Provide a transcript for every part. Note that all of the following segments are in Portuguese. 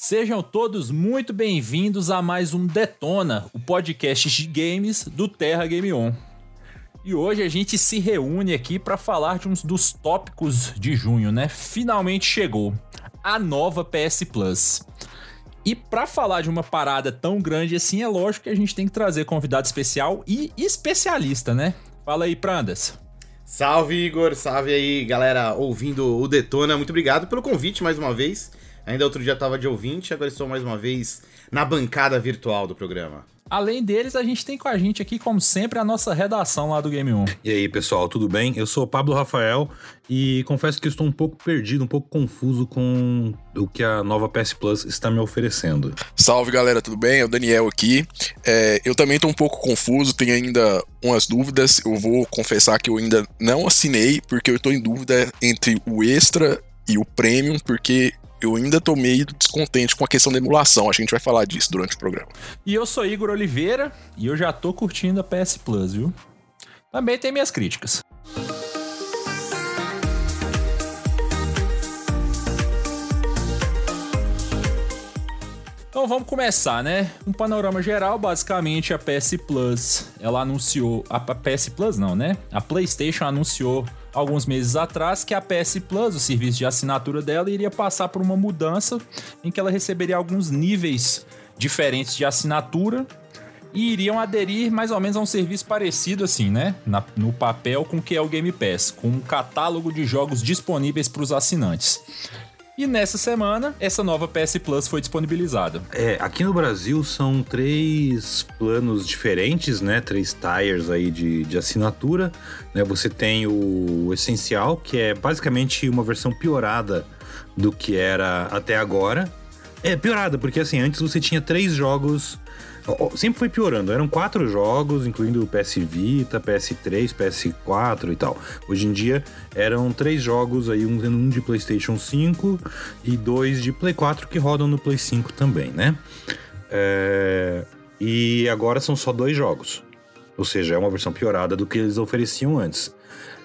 Sejam todos muito bem-vindos a mais um Detona, o podcast de games do Terra Game On. E hoje a gente se reúne aqui para falar de um dos tópicos de junho, né? Finalmente chegou a nova PS Plus. E para falar de uma parada tão grande assim, é lógico que a gente tem que trazer convidado especial e especialista, né? Fala aí, Prandas. Salve, Igor. Salve aí, galera ouvindo o Detona. Muito obrigado pelo convite mais uma vez. Ainda outro dia estava de ouvinte, agora estou mais uma vez na bancada virtual do programa. Além deles, a gente tem com a gente aqui, como sempre, a nossa redação lá do Game 1. E aí, pessoal, tudo bem? Eu sou o Pablo Rafael e confesso que estou um pouco perdido, um pouco confuso com o que a nova PS Plus está me oferecendo. Salve, galera, tudo bem? É o Daniel aqui. É, eu também estou um pouco confuso, tenho ainda umas dúvidas. Eu vou confessar que eu ainda não assinei, porque eu estou em dúvida entre o Extra e o Premium, porque eu ainda tô meio descontente com a questão da emulação. A gente vai falar disso durante o programa. E eu sou Igor Oliveira e eu já tô curtindo a PS Plus, viu? Também tem minhas críticas. Então vamos começar, né? Um panorama geral, basicamente a PS Plus, ela anunciou, a PS Plus não, né? A PlayStation anunciou alguns meses atrás que a PS Plus, o serviço de assinatura dela, iria passar por uma mudança em que ela receberia alguns níveis diferentes de assinatura e iriam aderir mais ou menos a um serviço parecido assim, né? Na, no papel com o que é o Game Pass, com um catálogo de jogos disponíveis para os assinantes. E nessa semana, essa nova PS Plus foi disponibilizada. É, aqui no Brasil são três planos diferentes, né? Três tires aí de, de assinatura. Né? Você tem o Essencial, que é basicamente uma versão piorada do que era até agora. É, piorada, porque assim, antes você tinha três jogos sempre foi piorando. Eram quatro jogos, incluindo o PS Vita, PS3, PS4 e tal. Hoje em dia eram três jogos aí, um, de PlayStation 5 e dois de Play 4 que rodam no Play 5 também, né? É... E agora são só dois jogos. Ou seja, é uma versão piorada do que eles ofereciam antes.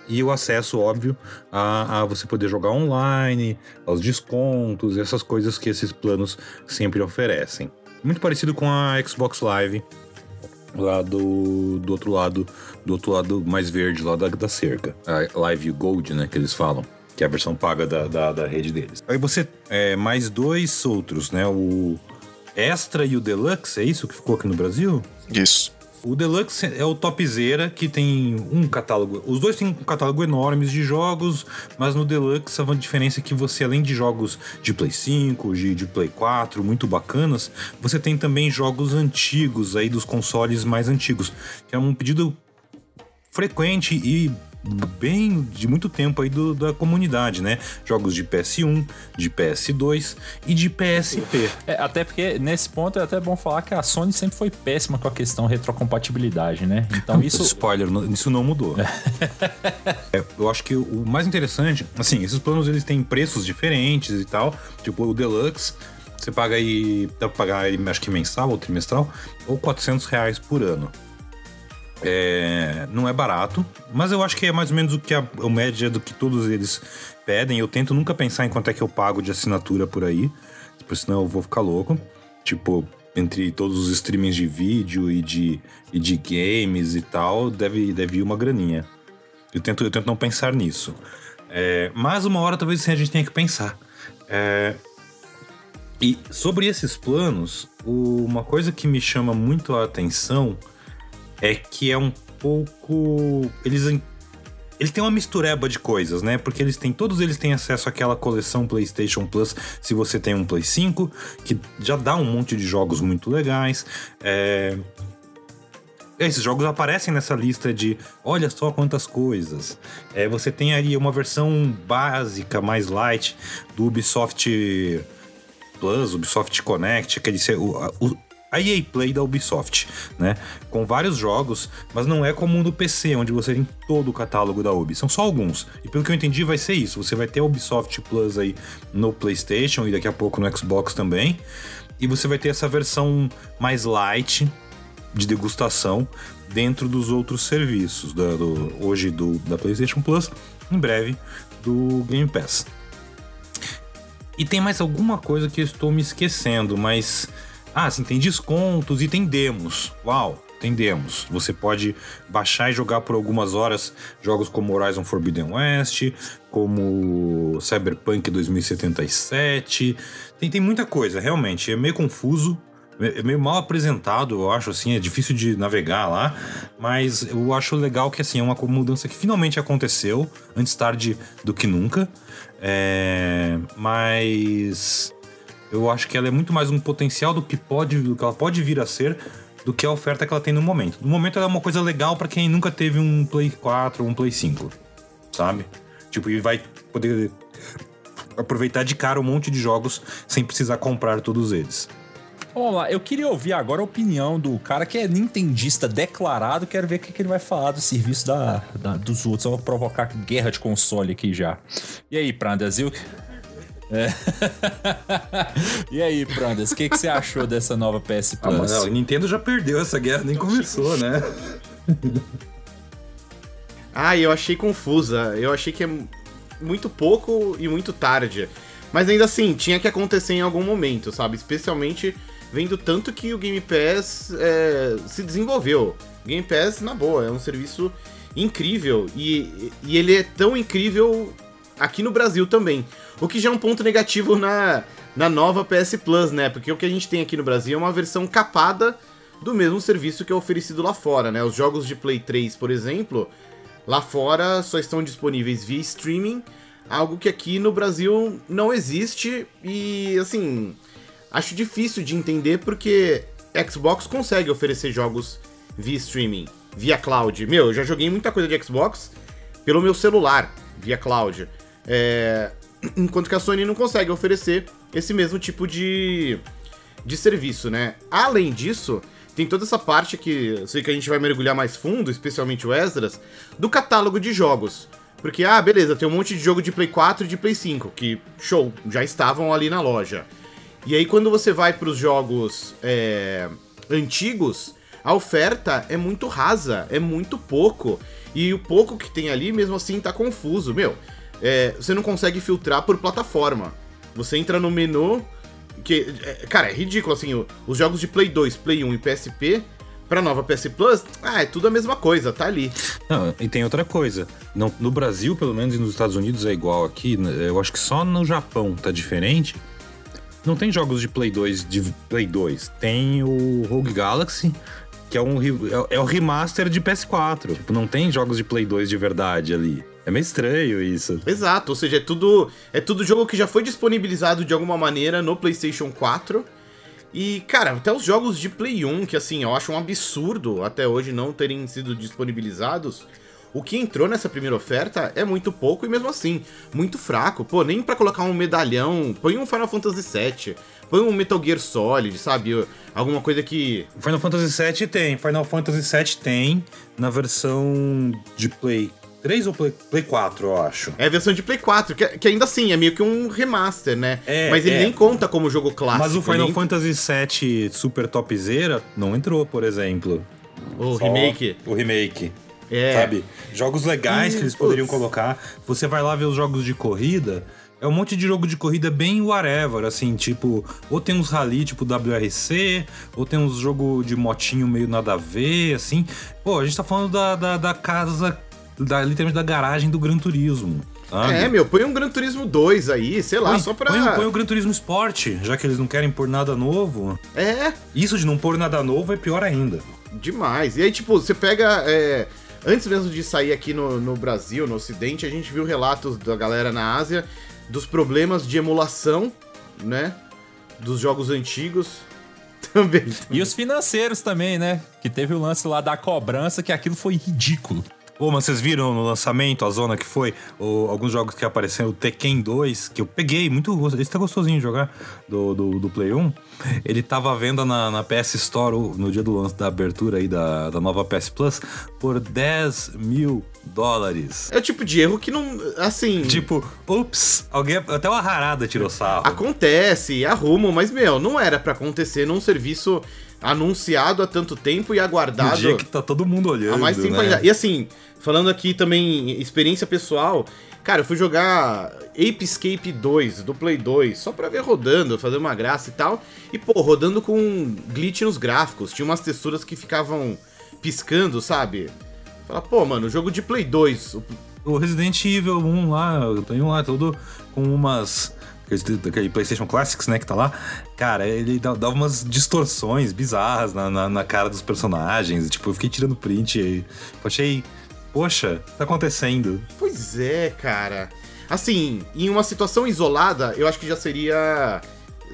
E o acesso, óbvio, a, a, você poder jogar online, aos descontos, essas coisas que esses planos sempre oferecem muito parecido com a Xbox Live lá do, do outro lado, do outro lado mais verde lá da, da cerca. A Live Gold, né, que eles falam. Que é a versão paga da, da, da rede deles. Aí você, é, mais dois outros, né, o Extra e o Deluxe, é isso que ficou aqui no Brasil? Isso. O Deluxe é o topzera que tem um catálogo. Os dois têm um catálogo enorme de jogos, mas no Deluxe a diferença é que você, além de jogos de Play 5, de, de Play 4, muito bacanas, você tem também jogos antigos aí dos consoles mais antigos, que é um pedido frequente e bem de muito tempo aí do, da comunidade, né? Jogos de PS1, de PS2 e de PSP. É, até porque nesse ponto é até bom falar que a Sony sempre foi péssima com a questão retrocompatibilidade, né? Então isso. Spoiler, isso não mudou. é, eu acho que o mais interessante, assim, esses planos eles têm preços diferentes e tal. Tipo, o Deluxe você paga aí, dá pra pagar acho que mensal ou trimestral, ou 400 reais por ano. É, não é barato, mas eu acho que é mais ou menos o que a, a média do que todos eles pedem. Eu tento nunca pensar em quanto é que eu pago de assinatura por aí, porque senão eu vou ficar louco. Tipo, entre todos os streamings de vídeo e de, e de games e tal, deve, deve ir uma graninha. Eu tento, eu tento não pensar nisso. É, mas uma hora talvez a gente tenha que pensar. É, e sobre esses planos, uma coisa que me chama muito a atenção é que é um pouco. Eles ele tem uma mistureba de coisas, né? Porque eles têm, todos eles têm acesso àquela coleção PlayStation Plus, se você tem um Play 5, que já dá um monte de jogos muito legais. É... Esses jogos aparecem nessa lista de olha só quantas coisas. É, você tem aí uma versão básica, mais light, do Ubisoft Plus, Ubisoft Connect, aquele, o, o, a EA Play da Ubisoft, né? Com vários jogos, mas não é como do PC, onde você tem todo o catálogo da Ubi. São só alguns. E pelo que eu entendi, vai ser isso. Você vai ter a Ubisoft Plus aí no PlayStation e daqui a pouco no Xbox também. E você vai ter essa versão mais light de degustação dentro dos outros serviços, da, do, hoje do, da PlayStation Plus, em breve do Game Pass. E tem mais alguma coisa que eu estou me esquecendo, mas. Ah, sim, tem descontos e tem demos. Uau, tem demos. Você pode baixar e jogar por algumas horas jogos como Horizon Forbidden West, como Cyberpunk 2077. Tem, tem muita coisa, realmente. É meio confuso. É meio mal apresentado, eu acho, assim, é difícil de navegar lá, mas eu acho legal que, assim, é uma mudança que finalmente aconteceu, antes tarde do que nunca, é... mas eu acho que ela é muito mais um potencial do que, pode, do que ela pode vir a ser do que a oferta que ela tem no momento. No momento ela é uma coisa legal para quem nunca teve um Play 4 ou um Play 5, sabe? Tipo, e vai poder aproveitar de cara um monte de jogos sem precisar comprar todos eles. Vamos lá, eu queria ouvir agora a opinião do cara que é nintendista declarado. Quero ver o que, ele vai falar do serviço da, da dos outros. Vamos provocar guerra de console aqui já. E aí, Prandas, viu? É. e aí, Prandas, o que, que você achou dessa nova PS ah, Plus? Ah, não, o Nintendo já perdeu essa guerra, nem começou, né? ah, eu achei confusa. Eu achei que é muito pouco e muito tarde. Mas ainda assim, tinha que acontecer em algum momento, sabe? Especialmente vendo tanto que o Game Pass é, se desenvolveu. Game Pass, na boa, é um serviço incrível. E, e ele é tão incrível aqui no Brasil também. O que já é um ponto negativo na, na nova PS Plus, né? Porque o que a gente tem aqui no Brasil é uma versão capada do mesmo serviço que é oferecido lá fora, né? Os jogos de Play 3, por exemplo, lá fora só estão disponíveis via streaming, algo que aqui no Brasil não existe e assim, acho difícil de entender porque Xbox consegue oferecer jogos via streaming, via cloud. Meu, eu já joguei muita coisa de Xbox pelo meu celular, via cloud. É... Enquanto que a Sony não consegue oferecer esse mesmo tipo de, de serviço, né? Além disso, tem toda essa parte que eu sei que a gente vai mergulhar mais fundo, especialmente o Esdras, do catálogo de jogos. Porque, ah, beleza, tem um monte de jogo de Play 4 e de Play 5, que, show, já estavam ali na loja. E aí, quando você vai para os jogos é, antigos, a oferta é muito rasa, é muito pouco. E o pouco que tem ali, mesmo assim, tá confuso. Meu, é, você não consegue filtrar por plataforma. Você entra no menu. Que, é, cara, é ridículo assim. Os jogos de Play 2, Play 1 e PSP pra nova PS Plus, ah, é tudo a mesma coisa, tá ali. Não, e tem outra coisa. No, no Brasil, pelo menos, e nos Estados Unidos é igual aqui. Né, eu acho que só no Japão tá diferente. Não tem jogos de Play 2 de Play 2. Tem o Rogue Galaxy, que é um é, é o remaster de PS4. Tipo, não tem jogos de Play 2 de verdade ali. É meio estranho isso. Exato, ou seja, é tudo é tudo jogo que já foi disponibilizado de alguma maneira no PlayStation 4. E, cara, até os jogos de Play 1, que assim, eu acho um absurdo até hoje não terem sido disponibilizados. O que entrou nessa primeira oferta é muito pouco e mesmo assim, muito fraco. Pô, nem para colocar um medalhão, põe um Final Fantasy VII, põe um Metal Gear Solid, sabe? Alguma coisa que. Final Fantasy VII tem, Final Fantasy VII tem na versão de Play 3 ou Play, Play 4, eu acho. É a versão de Play 4, que, que ainda assim é meio que um remaster, né? É, Mas ele é. nem conta como jogo clássico. Mas o Final nem... Fantasy VII Super Topzera não entrou, por exemplo. O Só remake. O remake. É. Sabe? Jogos legais que eles poderiam colocar. Você vai lá ver os jogos de corrida. É um monte de jogo de corrida bem whatever, assim, tipo, ou tem uns rally tipo WRC, ou tem uns jogo de motinho meio nada a ver, assim. Pô, a gente tá falando da, da, da casa da, literalmente da garagem do Gran Turismo. Sabe? É, meu, põe um Gran Turismo 2 aí, sei lá, põe, só pra. Põe, põe o Gran Turismo Sport, já que eles não querem pôr nada novo. É. Isso de não pôr nada novo é pior ainda. Demais. E aí, tipo, você pega. É... Antes mesmo de sair aqui no, no Brasil, no Ocidente, a gente viu relatos da galera na Ásia dos problemas de emulação, né? Dos jogos antigos. Também. E os financeiros também, né? Que teve o lance lá da cobrança, que aquilo foi ridículo. Pô, mas vocês viram no lançamento, a zona que foi, ou, alguns jogos que apareceram, o Tekken 2, que eu peguei, muito gostoso. Esse tá gostosinho de jogar, do, do, do, Play 1. Ele tava à venda na, na PS Store no dia do lance da abertura aí da, da nova PS Plus por 10 mil dólares. É o tipo de erro que não. Assim. Tipo, ups, alguém. Até uma rarada tirou sarro. Acontece, arrumam, mas, meu, não era para acontecer num serviço anunciado há tanto tempo e aguardado dia que tá todo mundo olhando, há mais tempo né? ainda. E assim, falando aqui também, experiência pessoal, cara, eu fui jogar Ape Escape 2 do Play 2, só pra ver rodando, fazer uma graça e tal. E, pô, rodando com glitch nos gráficos. Tinha umas texturas que ficavam piscando, sabe? Fala, pô, mano, jogo de Play 2. o- O Resident Evil 1 lá, eu tenho lá todo com umas. Aquele- PlayStation Classics, né, que tá lá. Cara, ele dá, umas distorções bizarras na, na, na cara dos personagens. Tipo, eu fiquei tirando print eu achei. Poxa, tá acontecendo. Pois é, cara. Assim, em uma situação isolada, eu acho que já seria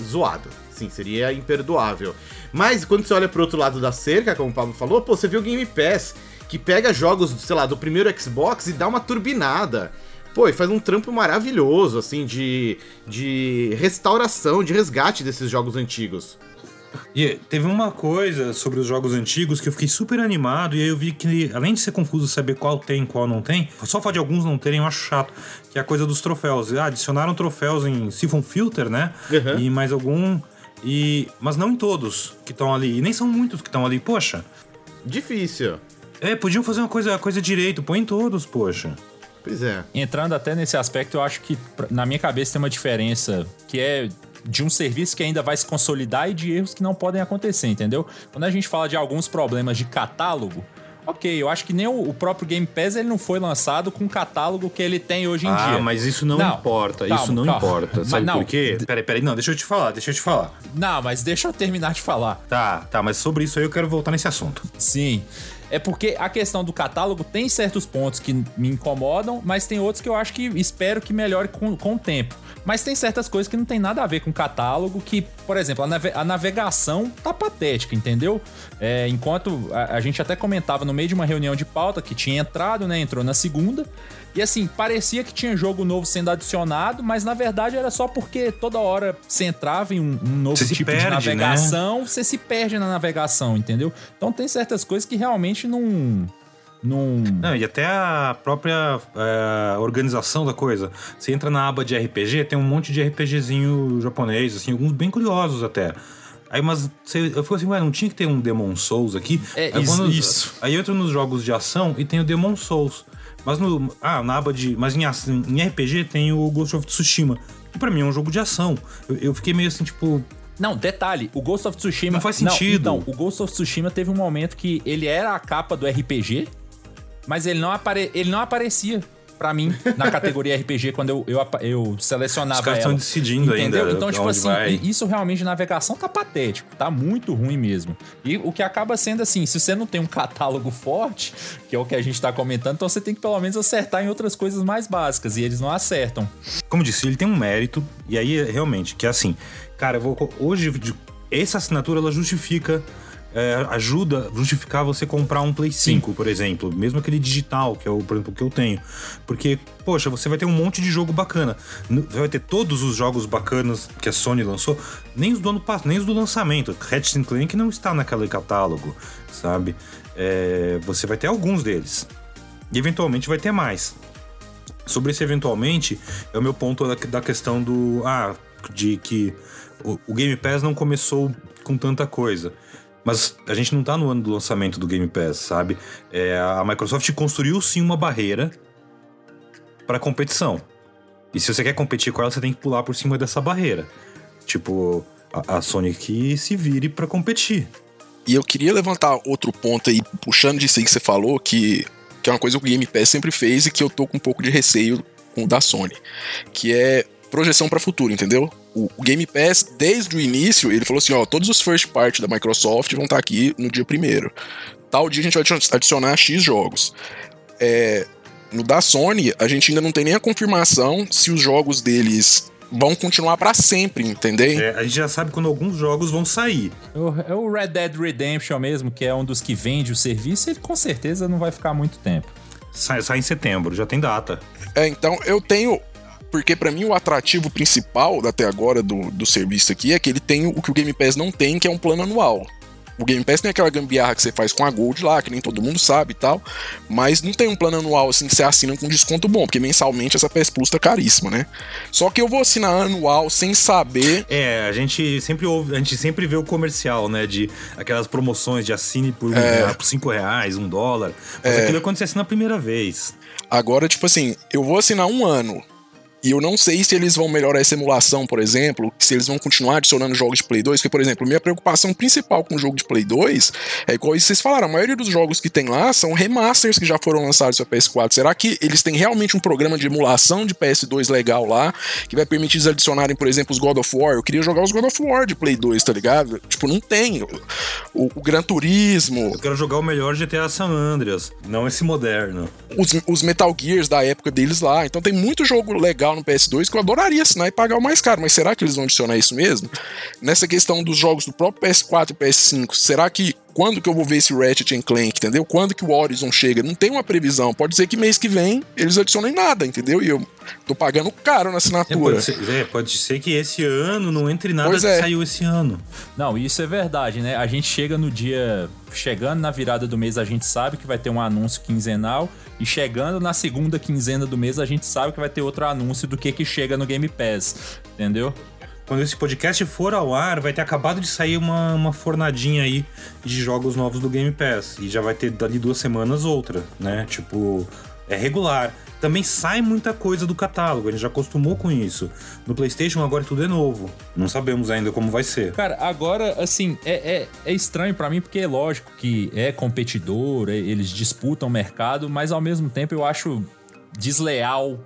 zoado. Sim, seria imperdoável. Mas quando você olha pro outro lado da cerca, como o Pablo falou, pô, você vê o Game Pass, que pega jogos, sei lá, do primeiro Xbox e dá uma turbinada. Pô, e faz um trampo maravilhoso, assim, de, de restauração, de resgate desses jogos antigos. E teve uma coisa sobre os jogos antigos que eu fiquei super animado, e aí eu vi que, além de ser confuso saber qual tem e qual não tem, só fato de alguns não terem eu acho chato, que é a coisa dos troféus. Ah, adicionaram troféus em Siphon Filter, né? Uhum. E mais algum. E, mas não em todos que estão ali. E nem são muitos que estão ali. Poxa, Difícil. é, podiam fazer uma coisa, uma coisa direito. Põe em todos, poxa. Pois é. Entrando até nesse aspecto, eu acho que na minha cabeça tem uma diferença que é de um serviço que ainda vai se consolidar e de erros que não podem acontecer, entendeu? Quando a gente fala de alguns problemas de catálogo, ok, eu acho que nem o, próprio Game Pass ele não foi lançado com o catálogo que ele tem hoje em ah, dia. mas isso não, Não, importa. calma, isso não calma. importa. Mas Sabe não, por quê? Peraí, peraí. Não, deixa eu te falar, deixa eu te falar. Não, mas deixa eu terminar de falar. Tá, tá, mas sobre isso aí eu quero voltar nesse assunto. Sim. É porque a questão do catálogo tem certos pontos que me incomodam, mas tem outros que eu acho que espero que melhore com, com o tempo. Mas tem certas coisas que não tem nada a ver com catálogo, que, por exemplo, a, nave- a navegação tá patética, entendeu? É, enquanto a, a gente até comentava no meio de uma reunião de pauta que tinha entrado, né? Entrou na segunda. E assim, parecia que tinha jogo novo sendo adicionado, mas na verdade era só porque toda hora você entrava em um, um novo Você tipo de perde, né? navegação, você se perde na navegação, entendeu? Então tem certas coisas que realmente não. Não. Não, e até a própria é, organização da coisa. Você entra na aba de RPG, tem um monte de RPGzinho japonês, assim, alguns bem curiosos até. Aí, mas você, eu fico assim, ué, não tinha que ter um Demon Souls aqui? É, aí, isso- isso. Aí eu entro nos jogos de ação e tem o Demon Souls. Mas no. Ah, na aba de. Mas em, em RPG tem o Ghost of Tsushima. E pra mim é um jogo de ação. Eu, eu fiquei meio assim, tipo. Não, detalhe, o Ghost of Tsushima. Não faz sentido. Não, então, o Ghost of Tsushima teve um momento que ele era a capa do RPG, mas ele não, apare... ele não aparecia pra mim na categoria RPG quando eu, eu, eu selecionava Os caras estão decidindo Entendeu? ainda Então, tipo assim, vai. isso realmente de navegação tá patético, tá muito ruim mesmo. E o que acaba sendo assim, se você não tem um catálogo forte, que é o que a gente tá comentando, então você tem que pelo menos acertar em outras coisas mais básicas, e eles não acertam. Como disse, ele tem um mérito, e aí realmente, que é assim, cara, eu vou. Hoje, essa assinatura ela justifica. É, ajuda a justificar você comprar um Play 5, por exemplo. Mesmo aquele digital, que é o, por exemplo, que eu tenho. Porque, poxa, você vai ter um monte de jogo bacana. N- Vai ter todos os jogos bacanas que a Sony lançou, nem os do ano passado, nem os do lançamento. Ratchet Clank não está naquele catálogo, sabe? É, você vai ter alguns deles. E eventualmente vai ter mais. Sobre esse eventualmente, é o meu ponto da, da questão do. Ah, de que o, o Game Pass não começou com tanta coisa. Mas a gente não tá no ano do lançamento do Game Pass, sabe? É, a Microsoft construiu sim uma barreira para competição. E se você quer competir com ela, você tem que pular por cima dessa barreira. Tipo, a, a Sony que se vire para competir. E eu queria levantar outro ponto aí, puxando disso aí que você falou, que, que é uma coisa que o Game Pass sempre fez e que eu tô com um pouco de receio com o da Sony, que é projeção para futuro, entendeu? O, o Game Pass, desde o início, ele falou assim, ó, todos os first party da Microsoft vão estar aqui no dia primeiro. Tal dia a gente vai adi- adicionar X jogos. É, no da Sony, a gente ainda não tem nem a confirmação se os jogos deles vão continuar para sempre, entendeu? É, a gente já sabe quando alguns jogos vão sair. O, é o Red Dead Redemption mesmo, que é um dos que vende o serviço, ele com certeza não vai ficar muito tempo. Sai, sai em setembro, já tem data. É, então eu tenho. Porque pra mim o atrativo principal até agora do, do serviço aqui é que ele tem o que o Game Pass não tem, que é um plano anual. o Game Pass tem aquela gambiarra que você faz com a Gold lá, que nem todo mundo sabe e tal, mas não tem um plano anual assim que você assina com desconto bom, porque mensalmente essa PS Plus tá caríssima, né? Só que eu vou assinar anual sem saber. É, a gente sempre ouve, a gente sempre vê o comercial, né? De aquelas promoções de assine por, é. por cinco reais, um dólar. Mas é. aquilo é quando você assina a primeira vez. Agora, tipo assim, eu vou assinar um ano e eu não sei se eles vão melhorar essa emulação, por exemplo, se eles vão continuar adicionando jogos de Play 2, porque, por exemplo, minha preocupação principal com o jogo de Play 2 é igual vocês falaram, a maioria dos jogos que tem lá são remasters que já foram lançados para PS4. Será que eles têm realmente um programa de emulação de PS2 legal lá, que vai permitir eles adicionarem, por exemplo, os God of War? Eu queria jogar os God of War de Play 2, tá ligado? Tipo, não tem. O, o Gran Turismo. Eu quero jogar o melhor GTA San Andreas, não esse moderno. Os, os Metal Gears da época deles lá. Então tem muito jogo legal no PS2 que eu adoraria assinar e pagar o mais caro, mas será que eles vão adicionar isso mesmo? Nessa questão dos jogos do próprio PS4 e PS5, será que quando que eu vou ver esse Ratchet Clank, entendeu? Quando que o Horizon chega? Não tem uma previsão. Pode ser que mês que vem eles adicionem nada, entendeu? E eu tô pagando caro na assinatura. É, pode, ser, é, pode ser que esse ano não entre nada pois que é. saiu esse ano. Não, isso é verdade, né? A gente chega no dia. Chegando na virada do mês, a gente sabe que vai ter um anúncio quinzenal. E chegando na segunda quinzena do mês, a gente sabe que vai ter outro anúncio do que, que chega no Game Pass. Entendeu? Quando esse podcast for ao ar, vai ter acabado de sair uma, uma fornadinha aí de jogos novos do Game Pass. E já vai ter dali duas semanas outra, né? Tipo, é regular. Também sai muita coisa do catálogo, a gente já acostumou com isso. No PlayStation agora tudo é novo. Não sabemos ainda como vai ser. Cara, agora, assim, é, é, é estranho para mim porque é lógico que é competidor, é, eles disputam o mercado, mas ao mesmo tempo eu acho desleal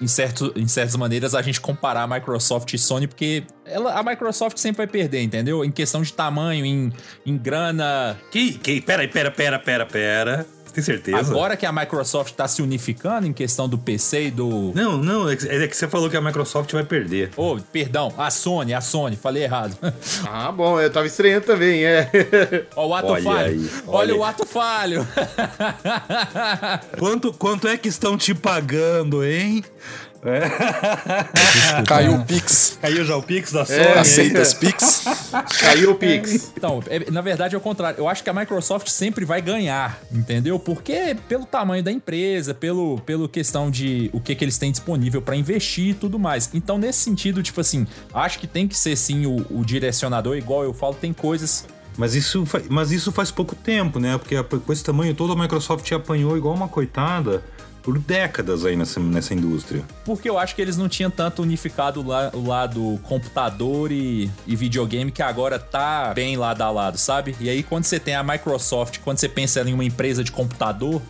em, certo, em certas maneiras, a gente comparar a Microsoft e Sony, porque ela, a Microsoft sempre vai perder, entendeu? Em questão de tamanho, em, em grana. Que, que, pera, pera, pera, pera, pera. Tem certeza? Agora que a Microsoft está se unificando em questão do PC e do. Não, não, é que, é que você falou que a Microsoft vai perder. Oh, perdão, a Sony, a Sony, falei errado. Ah, bom, eu tava estranhando também, é. Ó, o ato olha falho. Aí, olha, olha o ato falho. quanto, quanto é que estão te pagando, hein? É. Caiu o Pix. Caiu já o Pix da Sony. É. Aceita as Pix. Caiu o Pix. Então, é, na verdade é o contrário. Eu acho que a Microsoft sempre vai ganhar, entendeu? Porque pelo tamanho da empresa, pelo, pelo questão de o que, que eles têm disponível para investir e tudo mais. Então, nesse sentido, tipo assim, acho que tem que ser sim o, o direcionador, igual eu falo, tem coisas mas isso, mas isso faz pouco tempo, né? Porque com esse tamanho todo a Microsoft apanhou igual uma coitada por décadas aí nessa, nessa indústria. Porque eu acho que eles não tinham tanto unificado lá, o lado computador e, e videogame que agora tá bem lado a lado, sabe? E aí quando você tem a Microsoft, quando você pensa em uma empresa de computador,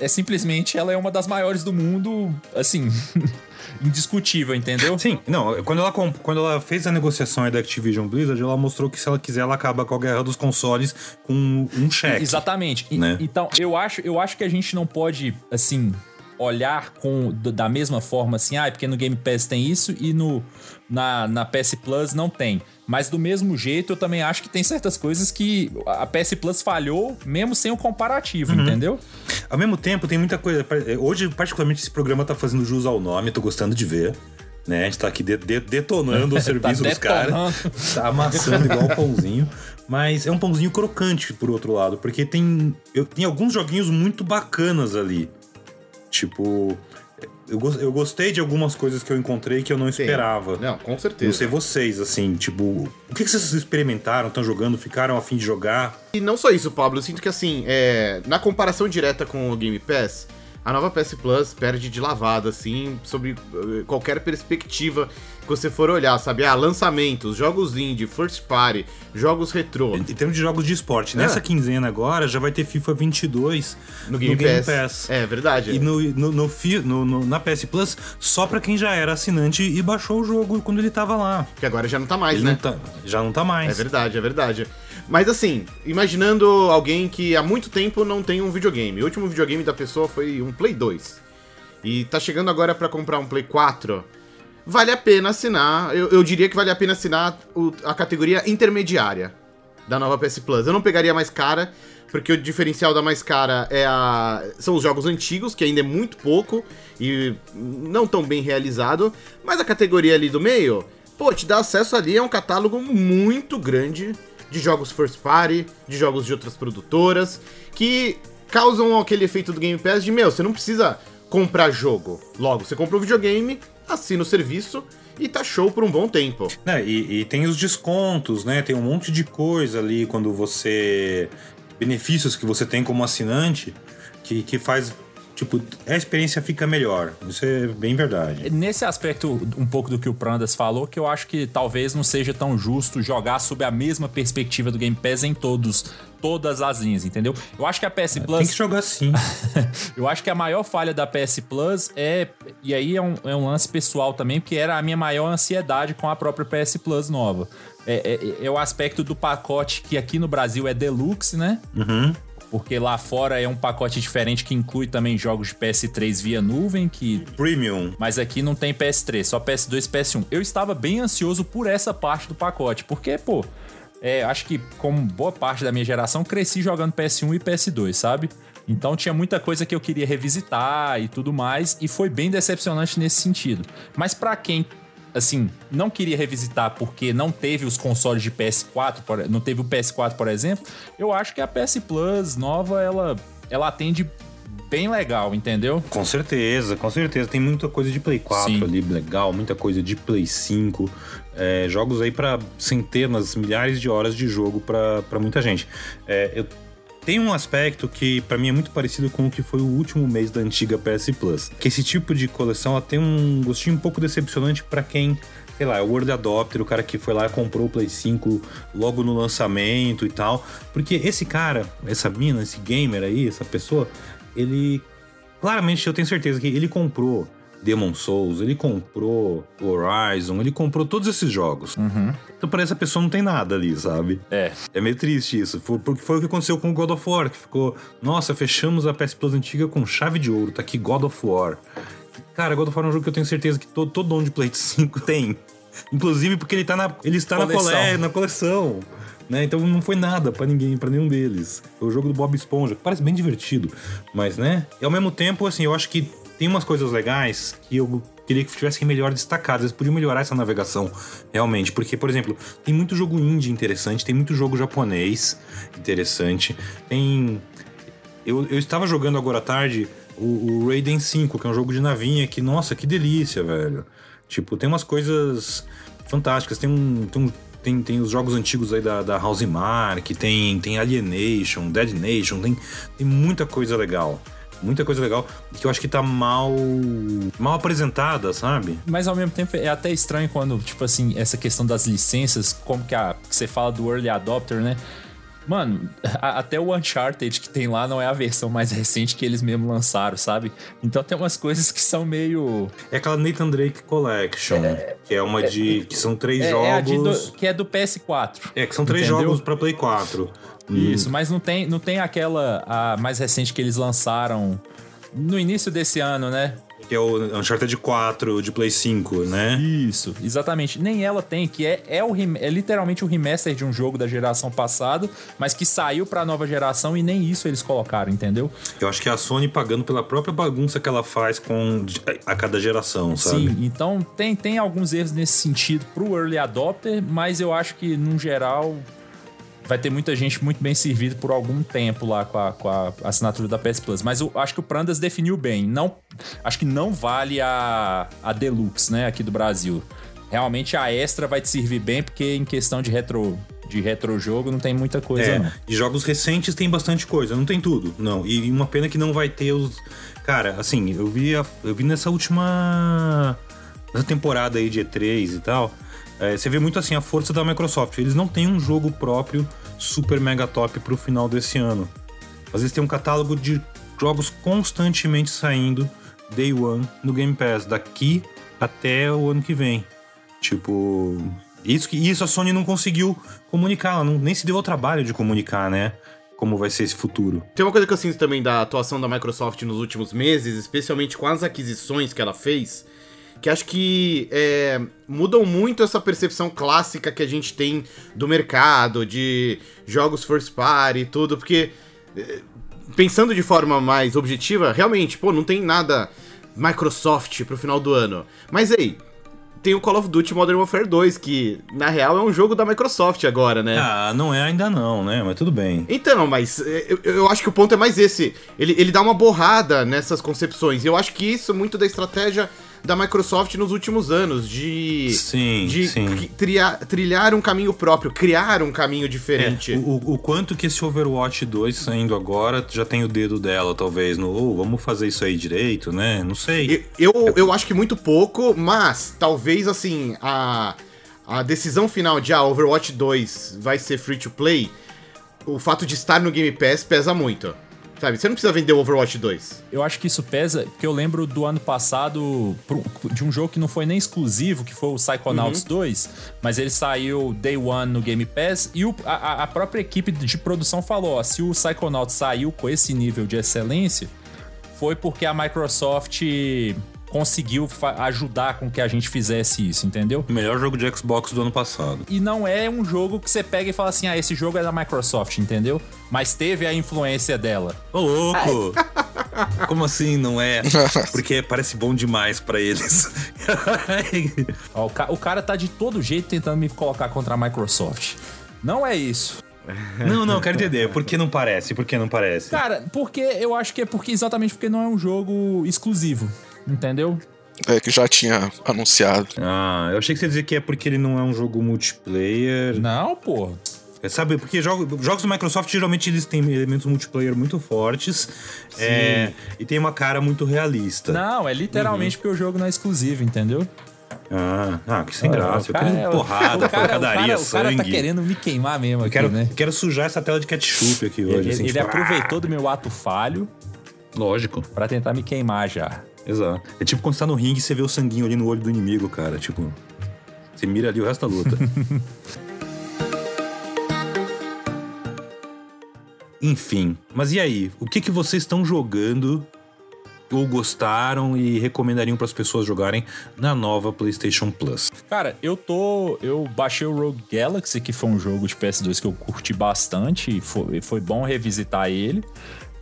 é simplesmente ela é uma das maiores do mundo, assim, indiscutível, entendeu? Sim, não, quando ela, quando ela fez a negociação da Activision Blizzard, ela mostrou que se ela quiser, ela acaba com a guerra dos consoles com um cheque. Exatamente. Né? E, então, eu acho, eu acho que a gente não pode, assim, olhar com da mesma forma assim, ah, é porque no Game Pass tem isso e no na, na PS Plus não tem. Mas do mesmo jeito, eu também acho que tem certas coisas que a PS Plus falhou, mesmo sem o comparativo, uhum. entendeu? Ao mesmo tempo, tem muita coisa. Hoje, particularmente, esse programa tá fazendo jus ao nome, tô gostando de ver. Né? A gente tá aqui de, de, detonando o serviço tá dos caras. Tá amassando igual um pãozinho. Mas é um pãozinho crocante, por outro lado, porque tem, eu, tem alguns joguinhos muito bacanas ali. Tipo, eu, eu gostei de algumas coisas que eu encontrei que eu não esperava. Não, com certeza. Não sei vocês, assim, tipo, o que, vocês experimentaram, estão jogando, ficaram a fim de jogar? E não só isso, Pablo, eu sinto que assim, é, na comparação direta com o Game Pass, a nova PS Plus perde de lavada, assim, sobre eh, qualquer perspectiva que você for olhar, sabe? Ah, lançamentos, jogos indie, first party, jogos retrô. Em, termos de jogos de esporte, é. nessa quinzena agora já vai ter FIFA 22 no Game, no Game Pass. Pass. É verdade. E no, no, no, no, na PS Plus, só pra quem já era assinante e baixou o jogo quando ele tava lá. Que agora já não tá mais, ele né? Não tá, já não tá mais. É verdade, é verdade. Mas assim, imaginando alguém que há muito tempo não tem um videogame. O último videogame da pessoa foi um Play 2. E tá chegando agora para comprar um Play 4. Vale a pena assinar. Eu, eu diria que vale a pena assinar o, a categoria intermediária da nova PS Plus. Eu não pegaria mais cara, porque o diferencial da mais cara é a... são os jogos antigos, que ainda é muito pouco e não tão bem realizado. Mas a categoria ali do meio, pô, te dá acesso ali a um catálogo muito grande de jogos first party, de jogos de outras produtoras, que causam aquele efeito do Game Pass de, meu, você não precisa comprar jogo. Logo, você compra o videogame, assina o serviço e tá show por um bom tempo. É, e, e, tem os descontos, né? Tem um monte de coisa ali quando você. benefícios que você tem como assinante que, que faz tipo, a experiência fica melhor. Isso é bem verdade. Nesse aspecto, um pouco do que o Prandas falou, que eu acho que talvez não seja tão justo jogar sob a mesma perspectiva do Game Pass em todos todas as linhas, entendeu? Eu acho que a PS Plus. Tem que jogar sim. eu acho que a maior falha da PS Plus é. E aí é um, é um, lance pessoal também, porque era a minha maior ansiedade com a própria PS Plus nova. É, é, é o aspecto do pacote que aqui no Brasil é Deluxe, né? Uhum porque lá fora é um pacote diferente que inclui também jogos de PS3 via nuvem, que Premium. Mas aqui não tem PS3, só PS2 e PS1. Eu estava bem ansioso por essa parte do pacote, porque, pô, é, acho que como boa parte da minha geração cresci jogando PS1 e PS2, sabe? Então tinha muita coisa que eu queria revisitar e tudo mais, e foi bem decepcionante nesse sentido. Mas para quem assim, não queria revisitar porque não teve os consoles de PS4, não teve o PS4, por exemplo, eu acho que a PS Plus nova, ela, ela atende bem legal, entendeu? Com certeza, com certeza. Tem muita coisa de Play 4 Sim. ali legal, muita coisa de Play 5. É, jogos aí para centenas, milhares de horas de jogo para muita gente. É, eu tem um aspecto que para mim é muito parecido com o que foi o último mês da antiga PS Plus, que esse tipo de coleção ela tem um gostinho um pouco decepcionante para quem sei lá, é o World Adopter, o cara que foi lá e comprou o Play 5 logo no lançamento e tal. Porque esse cara, essa mina, esse gamer aí, essa pessoa, ele. Claramente eu tenho certeza que ele comprou Demon Souls, ele comprou Horizon, ele comprou todos esses jogos. Uhum. Então parece que a pessoa não tem nada ali, sabe? É. É meio triste isso. Porque foi o que aconteceu com o God of War, que ficou, nossa, fechamos a PS Plus antiga com chave de ouro, tá aqui God of War. Cara, God of War é um jogo que eu tenho certeza que todo, todo dono de Play 5 tem. Inclusive porque ele, tá na, ele está na, cole, na coleção. Né? Então não foi nada para ninguém, para nenhum deles. Foi o jogo do Bob Esponja, que parece bem divertido, mas né? E ao mesmo tempo, assim, eu acho que tem umas coisas legais que eu queria que tivessem melhor destacadas. Eles podiam melhorar essa navegação, realmente. Porque, por exemplo, tem muito jogo indie interessante, tem muito jogo japonês interessante. Tem. Eu, eu estava jogando agora à tarde o, o Raiden 5, que é um jogo de navinha que, nossa, que delícia, velho. Tipo, tem umas coisas fantásticas. Tem um. Tem um tem, tem os jogos antigos aí da, da House Mark, tem, tem Alienation, Dead Nation, tem, tem muita coisa legal muita coisa legal que eu acho que tá mal mal apresentada, sabe? Mas ao mesmo tempo é até estranho quando, tipo assim, essa questão das licenças, como que, a, que você fala do early adopter, né? Mano, a, até o Uncharted que tem lá não é a versão mais recente que eles mesmo lançaram, sabe? Então tem umas coisas que são meio. É aquela Nathan Drake Collection, é, que é uma de. que são três é, jogos. É do, que é do PS4. É, que são três entendeu? jogos pra Play 4. Isso, hum. mas não tem, não tem aquela a mais recente que eles lançaram no início desse ano, né? Que é o Uncharted 4 de Play 5, né? Isso, exatamente. Nem ela tem, que é, é, o, é literalmente o remaster de um jogo da geração passada, mas que saiu pra nova geração e nem isso eles colocaram, entendeu? Eu acho que é a Sony pagando pela própria bagunça que ela faz com a cada geração, sabe? Sim, então tem, tem alguns erros nesse sentido pro Early Adopter, mas eu acho que, no geral, vai ter muita gente muito bem servida por algum tempo lá com a, com a assinatura da PS Plus. Mas eu acho que o Prandas definiu bem. Não, acho que não vale a, a Deluxe, né, aqui do Brasil. Realmente a extra vai te servir bem, porque em questão de retro de retrojogo não tem muita coisa, é, não. De jogos recentes tem bastante coisa, não tem tudo, não. E uma pena que não vai ter os. Cara, assim, eu vi, a, eu vi nessa última. Nessa temporada aí de E3 e tal. É, você vê muito assim a força da Microsoft. Eles não têm um jogo próprio super mega top pro final desse ano. Mas eles têm um catálogo de jogos constantemente saindo day one no Game Pass, daqui até o ano que vem. Tipo, isso que isso a Sony não conseguiu comunicar, ela não, nem se deu ao trabalho de comunicar, né? Como vai ser esse futuro. Tem uma coisa que eu sinto também da atuação da Microsoft nos últimos meses, especialmente com as aquisições que ela fez, que acho que é, mudam muito essa percepção clássica que a gente tem do mercado, de jogos first party e tudo, porque é, pensando de forma mais objetiva, realmente, pô, não tem nada Microsoft pro final do ano. Mas aí, tem o Call of Duty Modern Warfare 2, que na real é um jogo da Microsoft agora, né? Ah, não é ainda não, né? Mas tudo bem. Então, mas é, eu, eu acho que o ponto é mais esse. Ele, ele dá uma borrada nessas concepções. E eu acho que isso é muito da estratégia da Microsoft nos últimos anos, de, Sim, de sim. trilhar, trilhar um caminho próprio, criar um caminho diferente. É, o, o quanto que esse Overwatch 2 saindo agora já tem o dedo dela, talvez, no oh, vamos fazer isso aí direito, né? Não sei. Eu, eu, eu acho que muito pouco, mas talvez assim, a, a decisão final de ah, Overwatch 2 vai ser free to play, o fato de estar no Game Pass pesa muito. Sabe, você não precisa vender o Overwatch 2. Eu acho que isso pesa, porque eu lembro do ano passado de um jogo que não foi nem exclusivo, que foi o Psychonauts 2, mas ele saiu Day One no Game Pass e o- a, a própria equipe de produção falou: ó, se o Psychonauts saiu com esse nível de excelência, foi porque a Microsoft conseguiu ajudar com que a gente fizesse isso, entendeu? O melhor jogo de Xbox do ano passado. E não é um jogo que você pega e fala assim: ah, esse jogo é da Microsoft, entendeu? Mas teve a influência dela. Ô, louco! Como assim não é? Porque parece bom demais pra eles. Ó, o, ca- o cara tá de todo jeito tentando me colocar contra a Microsoft. Não é isso. não, não, quero entender. Por que não parece? Por que não parece? Cara, porque eu acho que é porque exatamente porque não é um jogo exclusivo. Entendeu? É que já tinha anunciado. Ah, eu achei que você ia dizer que é porque ele não é um jogo multiplayer. Não, pô. É, Sabe, porque jogo- jogos do Microsoft geralmente eles têm elementos multiplayer muito fortes é, e tem uma cara muito realista. Não, é literalmente porque o jogo não é exclusivo, entendeu? Ah, ah, que sem graça. O Eu quero cara- porrada, cara, pancadaria, o cara, o cara sangue. tá querendo me queimar mesmo Eu aqui, quero, né? quero sujar essa tela de ketchup aqui hoje. Ele, assim, ele tipo, aproveitou do meu ato falho ah, lógico. pra tentar me queimar já. Exato. É tipo quando você tá no ringue e você vê o sanguinho ali no olho do inimigo, cara. Tipo, você mira ali o resto da luta. Enfim, mas e aí? O que, que vocês estão jogando ou gostaram e recomendariam para as pessoas jogarem na nova PlayStation Plus? Cara, eu tô. Eu baixei o Rogue Galaxy, que foi um jogo de PS2 que eu curti bastante. E foi, foi bom revisitar ele.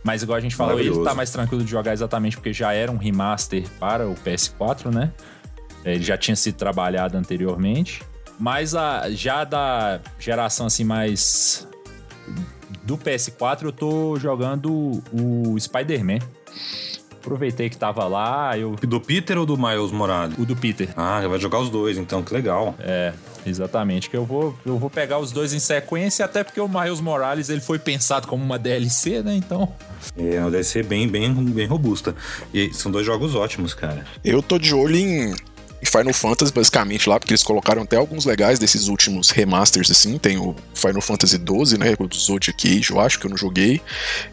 Mas igual a gente falou, ele tá mais tranquilo de jogar exatamente porque já era um remaster para o PS4, né? Ele já tinha sido trabalhado anteriormente. Mas a, já da geração assim mais. Do PS4, eu tô jogando o Spider-Man. Aproveitei que tava lá, eu. Do Peter ou do Miles Morales? O do Peter. Ah, vai jogar os dois, então, que legal. É, exatamente. Que eu vou, eu vou pegar os dois em sequência, até porque o Miles Morales ele foi pensado como uma DLC, né? Então. É, deve ser bem, bem, bem robusta. E são dois jogos ótimos, cara. Eu tô de olho em Final Fantasy, basicamente, lá, porque eles colocaram até alguns legais desses últimos remasters, assim. Tem o Final Fantasy XII, né? O Zodiac Age, eu acho que eu não joguei.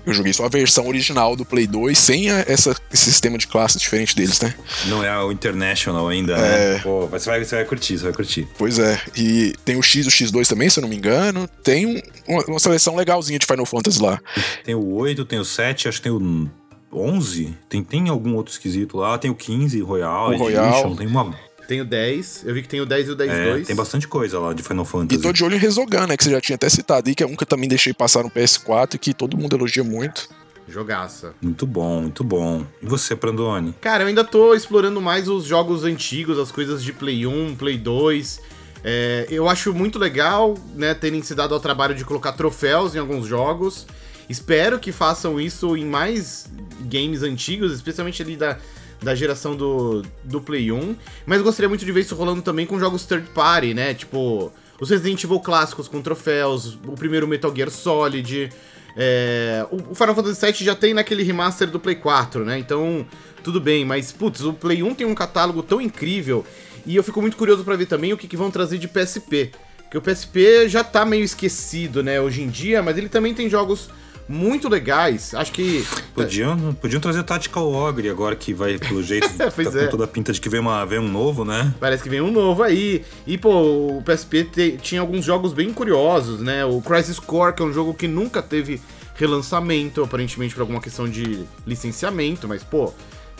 Eu joguei só a versão original do Play 2, sem a- essa, esse sistema de classes diferente deles, né? Não é o International ainda, É. né? Pô, você vai, você vai curtir, você vai curtir. Pois é. E tem o X e o X2 também, se eu não me engano. Tem um- uma, uma seleção legalzinha de Final Fantasy lá. Tem o 8, tem o 7, acho que tem o 11. Tem, tem algum outro esquisito lá. Tem o 15, Royal, O Edition, Royal. Tem uma. Tem o 10, eu vi que tem o 10 e o 10 É, 2. tem bastante coisa lá de Final E Fantasy. tô de olho em Resogun, né? Que você já tinha até citado aí, que é um que eu também deixei passar no PS4 e que todo mundo elogia muito. Jogaça. Muito bom, muito bom. E você, Prandone? Cara, eu ainda tô explorando mais os jogos antigos, as coisas de Play 1, Play 2. É, eu acho muito legal, né, terem se dado ao trabalho de colocar troféus em alguns jogos. Espero que façam isso em mais games antigos, especialmente ali da, da geração do, do Play 1. Mas gostaria muito de ver isso rolando também com jogos third party, né? Tipo, os Resident Evil clássicos com troféus, o primeiro Metal Gear Solid. é, o Final Fantasy VII já tem naquele remaster do Play 4, né? Então, tudo bem, mas putz, o Play 1 tem um catálogo tão incrível e eu fico muito curioso pra ver também o que, que vão trazer de PSP. Porque o PSP já tá meio esquecido, né, hoje em dia, mas ele também tem jogos muito legais. Acho que. Podiam, podiam trazer Tactical Ogre agora que vai, pelo jeito, tá Pois com é. toda a pinta de que vem, uma, vem um novo, né? Parece que vem um novo aí. E, pô, o PSP te- tinha alguns jogos bem curiosos, né? O Crisis Core, que é um jogo que nunca teve relançamento, aparentemente por alguma questão de licenciamento, mas, pô,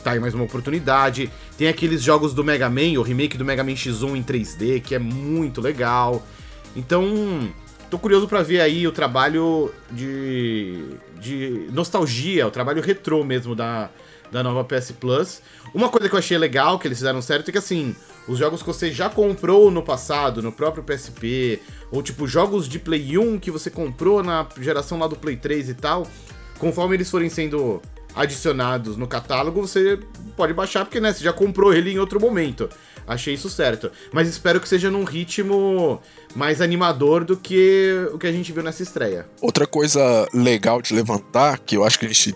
tá aí mais uma oportunidade. Tem aqueles jogos do Mega Man, o remake do Mega Man X1 em 3D, que é muito legal. Então, tô curioso pra ver aí o trabalho de, de nostalgia, o trabalho retrô mesmo da, da nova PS Plus. Uma coisa que eu achei legal que eles fizeram certo é que assim, os jogos que você já comprou no passado, no próprio PSP, ou tipo jogos de Play 1 que você comprou na geração lá do Play 3 e tal, conforme eles forem sendo adicionados no catálogo, você pode baixar porque né, você já comprou ele em outro momento. Achei isso certo. Mas espero que seja num ritmo mais animador do que o que a gente viu nessa estreia. Outra coisa legal de levantar, que eu acho que a gente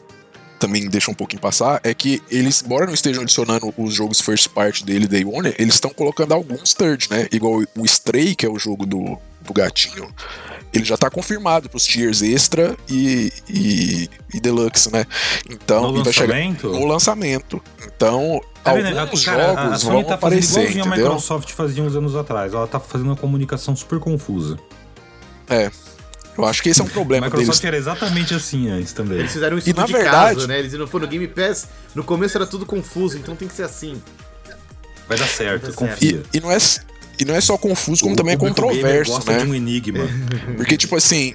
também deixa um pouquinho passar, é que eles, embora não estejam adicionando os jogos first party dele, Day One, eles estão colocando alguns third, né? Igual o Stray, que é o jogo do, do gatinho, ele já tá confirmado pros tiers extra e, e, e deluxe, né? Então, No vai chegar lançamento? no lançamento. Então, Tá vendo? alguns Cara, a jogos Sony vão tá aparecer, igualzinho a? Microsoft fazia uns anos atrás. Ela tá fazendo uma comunicação super confusa. É. Eu acho que esse é um A problema Microsoft deles. era exatamente assim antes também. Eles fizeram um E, estudo na de verdade- caso, né? Eles não foram no Game Pass. No começo era tudo confuso, então tem que ser assim. Vai dar certo, Vai dar confia. E, e não é, e não é só confuso, como também é O gamer controverso, gosta né? de um enigma. Porque, tipo assim,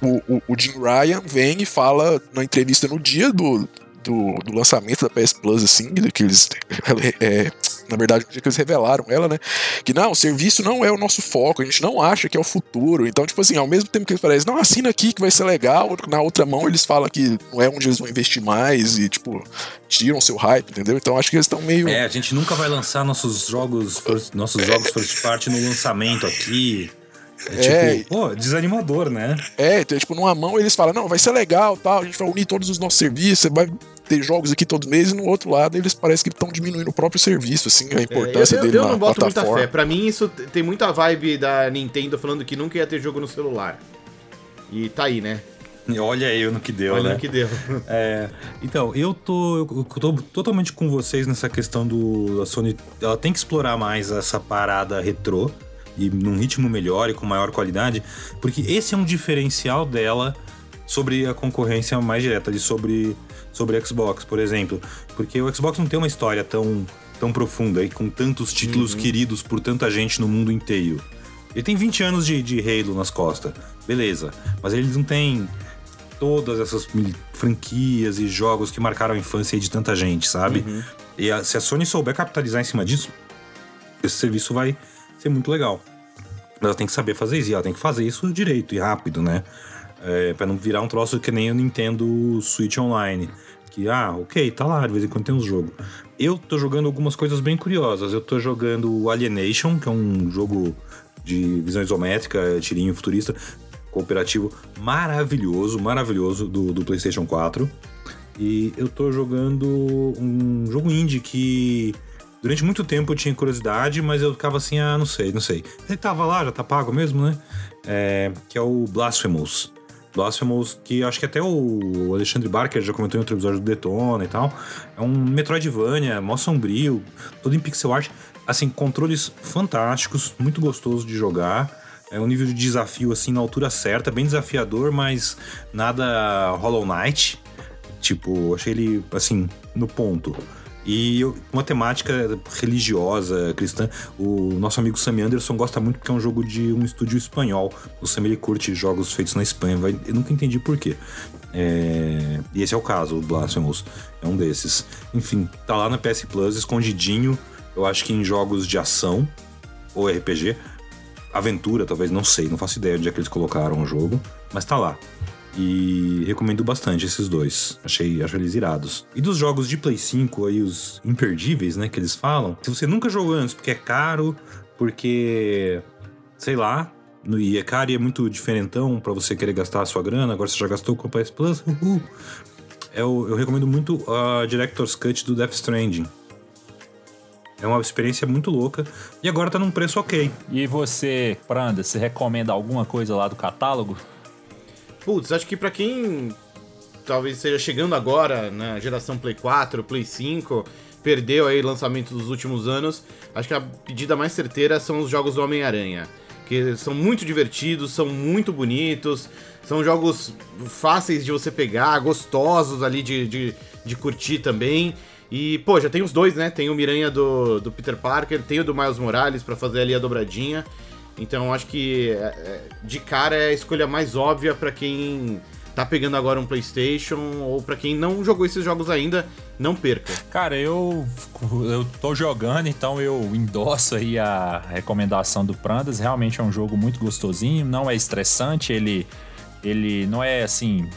o, o, o Jim Ryan vem e fala na entrevista no dia do, do, do lançamento da PS Plus, assim, que eles. é, na verdade, no dia que eles revelaram ela, né? Que não, o serviço não é o nosso foco, a gente não acha que é o futuro. Então, tipo assim, ao mesmo tempo que eles parecem, não, assina aqui que vai ser legal, na outra mão eles falam que não é onde eles vão investir mais e, tipo, tiram seu hype, entendeu? Então acho que eles estão meio. É, a gente nunca vai lançar nossos jogos, nossos jogos first party no lançamento aqui. É, É. tipo, pô, desanimador, né? É, então, tipo, numa mão eles falam, não, vai ser legal, tal, a gente vai unir todos os nossos serviços, vai ter jogos aqui todos os meses, e no outro lado eles parecem que estão diminuindo o próprio serviço, assim, a É, importância eu, eu, dele eu na não boto muita plataforma. fé. Pra mim, isso tem muita vibe da Nintendo falando que nunca ia ter jogo no celular. E tá aí, né? E Olha eu no que deu, Olha né? o que deu. É, então, eu tô, eu tô totalmente com vocês nessa questão do. A Sony ela tem que explorar mais essa parada retrô e num ritmo melhor e com maior qualidade, porque esse é um diferencial dela sobre a concorrência mais direta, de sobre, sobre Xbox, por exemplo. Porque o Xbox não tem uma história tão, tão profunda e com tantos títulos queridos por tanta gente no mundo inteiro. Ele tem 20 anos de, de Halo nas costas, beleza. Mas eles não têm todas essas franquias e jogos que marcaram a infância de tanta gente, sabe? E a- se a Sony souber capitalizar em cima disso, esse serviço vai ser muito legal. Mas ela tem que saber fazer isso, e ela tem que fazer isso direito e rápido, né? É, pra não virar um troço que nem o Nintendo Switch Online. Que, ah, ok, tá lá, de vez em quando tem uns jogos. Eu tô jogando algumas coisas bem curiosas. Eu tô jogando Alienation, que é um jogo de visão isométrica, tirinho futurista, cooperativo maravilhoso, maravilhoso do, do PlayStation 4. E eu tô jogando um jogo indie que durante muito tempo eu tinha curiosidade, mas eu ficava assim, ah, não sei, não sei. Ele tava lá, já tá pago mesmo, né? É, que é o Blasphemous. Blasphemous, que acho que até o Alexandre Barker já comentou em outro episódio do Detona e tal. É um Metroidvania, mó sombrio, todo em pixel art. Assim, controles fantásticos, muito gostoso de jogar. É um nível de desafio, assim, na altura certa, bem desafiador, mas nada Hollow Knight. Tipo, achei ele, assim, no ponto. E uma temática religiosa, cristã. O nosso amigo Sam Anderson gosta muito porque é um jogo de um estúdio espanhol. O Sam ele curte jogos feitos na Espanha. vai- eu nunca entendi por quê. É, E esse é o caso, o Blasphemous. É um desses. Enfim, tá lá na PS Plus, escondidinho. Eu acho que em jogos de ação ou RPG. Aventura, talvez, não sei, não faço ideia onde é que eles colocaram o jogo, mas tá lá. E recomendo bastante esses dois. Achei, achei eles irados. E dos jogos de Play 5 aí, os imperdíveis, né, que eles falam. Se você nunca jogou antes porque é caro, porque. sei lá. no- E é caro e é muito diferentão pra você querer gastar a sua grana. Agora você já gastou com o PS Plus. Uhul. Eu, eu recomendo muito a Director's Cut do Death Stranding. É uma experiência muito louca. E agora tá num preço ok. E você, Pranda, você recomenda alguma coisa lá do catálogo? Putz, acho que pra quem talvez esteja chegando agora na geração Play 4, Play 5, perdeu aí lançamento dos últimos anos, acho que a pedida mais certeira são os jogos do Homem-Aranha. Que são muito divertidos, são muito bonitos, são jogos fáceis de você pegar, gostosos ali de, de, de curtir também. E, pô, já tem os dois, né? Tem o Miranha do, do Peter Parker, tem o do Miles Morales pra fazer ali a dobradinha. Então acho que é, é, de cara é a escolha mais óbvia pra quem tá pegando agora um PlayStation, ou para quem não jogou esses jogos ainda, não perca. Cara, eu, eu tô jogando, então eu endosso aí a recomendação do Prandas. Realmente é um jogo muito gostosinho, não é estressante, ele, ele não é assim.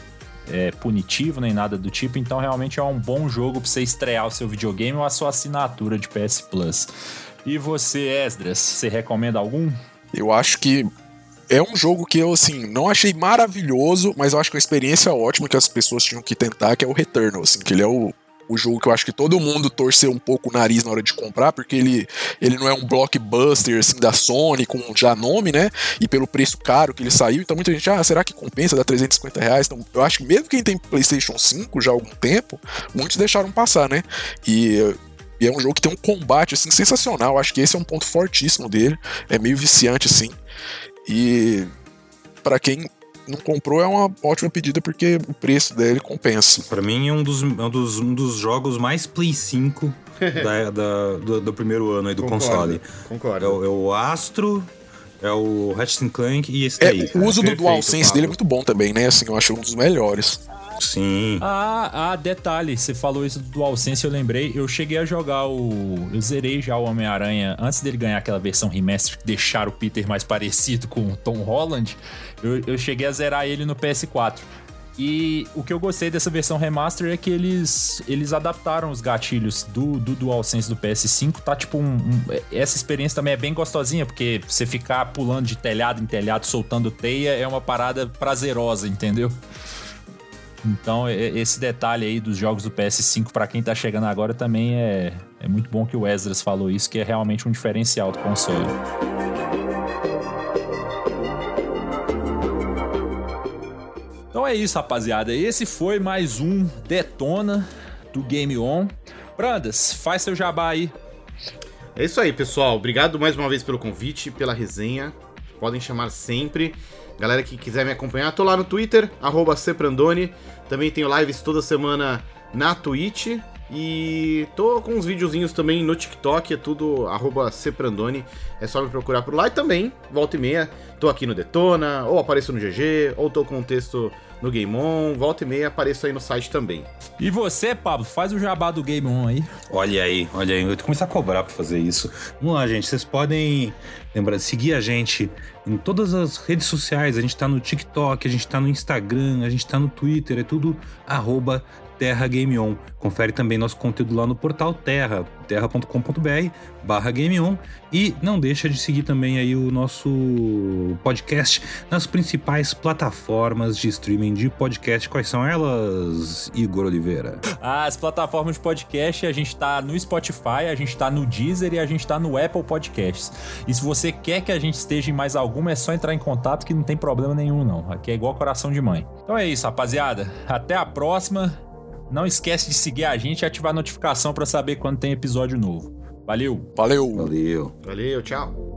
É, punitivo nem nada do tipo, então realmente é um bom jogo pra você estrear o seu videogame ou a sua assinatura de PS Plus. E você, Esdras, você recomenda algum? Eu acho que é um jogo que eu, assim, não achei maravilhoso, mas eu acho que é uma experiência ótima que as pessoas tinham que tentar, que é o Returnal, assim, que ele é o, o jogo que eu acho que todo mundo torceu um pouco o nariz na hora de comprar, porque ele, ele não é um blockbuster, assim, da Sony, com já nome, né, e pelo preço caro que ele saiu, então muita gente, ah, será que compensa dar 350 reais? Então, eu acho que mesmo quem tem PlayStation 5 já há algum tempo, muitos deixaram passar, né, e e é um jogo que tem um combate assim sensacional. Acho que esse é um ponto fortíssimo dele. É meio viciante assim. E para quem não comprou é uma ótima pedida porque o preço dele compensa. Para mim é um dos, um dos, um dos jogos mais Play 5 da, da do, do, primeiro ano aí do concordo, console. Concordo. É, é, o Astro, é o Ratchet Clank e esse é, aí. O uso do DualSense dele é muito bom também, né? Assim, eu acho um dos melhores. Sim. Ah, ah, detalhe, você falou isso do DualSense, eu lembrei. Eu cheguei a jogar o. Eu zerei já o Homem-Aranha antes dele ganhar aquela versão remaster que o Peter mais parecido com o Tom Holland. Eu, eu cheguei a zerar ele no PS4. E o que eu gostei dessa versão remaster é que eles, eles adaptaram os gatilhos do, do DualSense do PS5. Tá tipo um, um, Essa experiência também é bem gostosinha, porque você ficar pulando de telhado em telhado, soltando teia, é uma parada prazerosa, entendeu? Então, esse detalhe aí dos jogos do PS5 para quem tá chegando agora também é, é muito bom que o Esdras falou isso, que é realmente um diferencial do console. Então é isso, rapaziada. Esse foi mais um Detona do Game On. Brandas, faz seu jabá aí. É isso aí, pessoal. Obrigado mais uma vez pelo convite, pela resenha. Podem chamar sempre. Galera que quiser me acompanhar, tô lá no Twitter, Seprandone. Também tenho lives toda semana na Twitch. E tô com uns videozinhos também no TikTok, é tudo Seprandone. É só me procurar por lá. E também, volta e meia, tô aqui no Detona, ou apareço no GG, ou tô com um texto no Game On. Volta e meia, apareço aí no site também. E você, Pablo, faz o jabá do Game On aí. Olha aí, olha aí. Eu vou começar a cobrar pra fazer isso. Vamos lá, gente. Vocês podem lembrar de seguir a gente em todas as redes sociais. A gente tá no TikTok, a gente tá no Instagram, a gente tá no Twitter. É tudo arroba Terra Game On. Confere também nosso conteúdo lá no portal Terra, terra.com.br barra Game On. E não deixa de seguir também aí o nosso podcast nas principais plataformas de streaming de podcast. Quais são elas, Igor Oliveira? As plataformas de podcast, a gente está no Spotify, a gente está no Deezer e a gente está no Apple Podcasts. E se você quer que a gente esteja em mais alguma, é só entrar em contato que não tem problema nenhum não. Aqui é igual coração de mãe. Então é isso, rapaziada. Até a próxima. Não esquece de seguir a gente e ativar a notificação para saber quando tem episódio novo. Valeu! Valeu! Valeu! Valeu, tchau!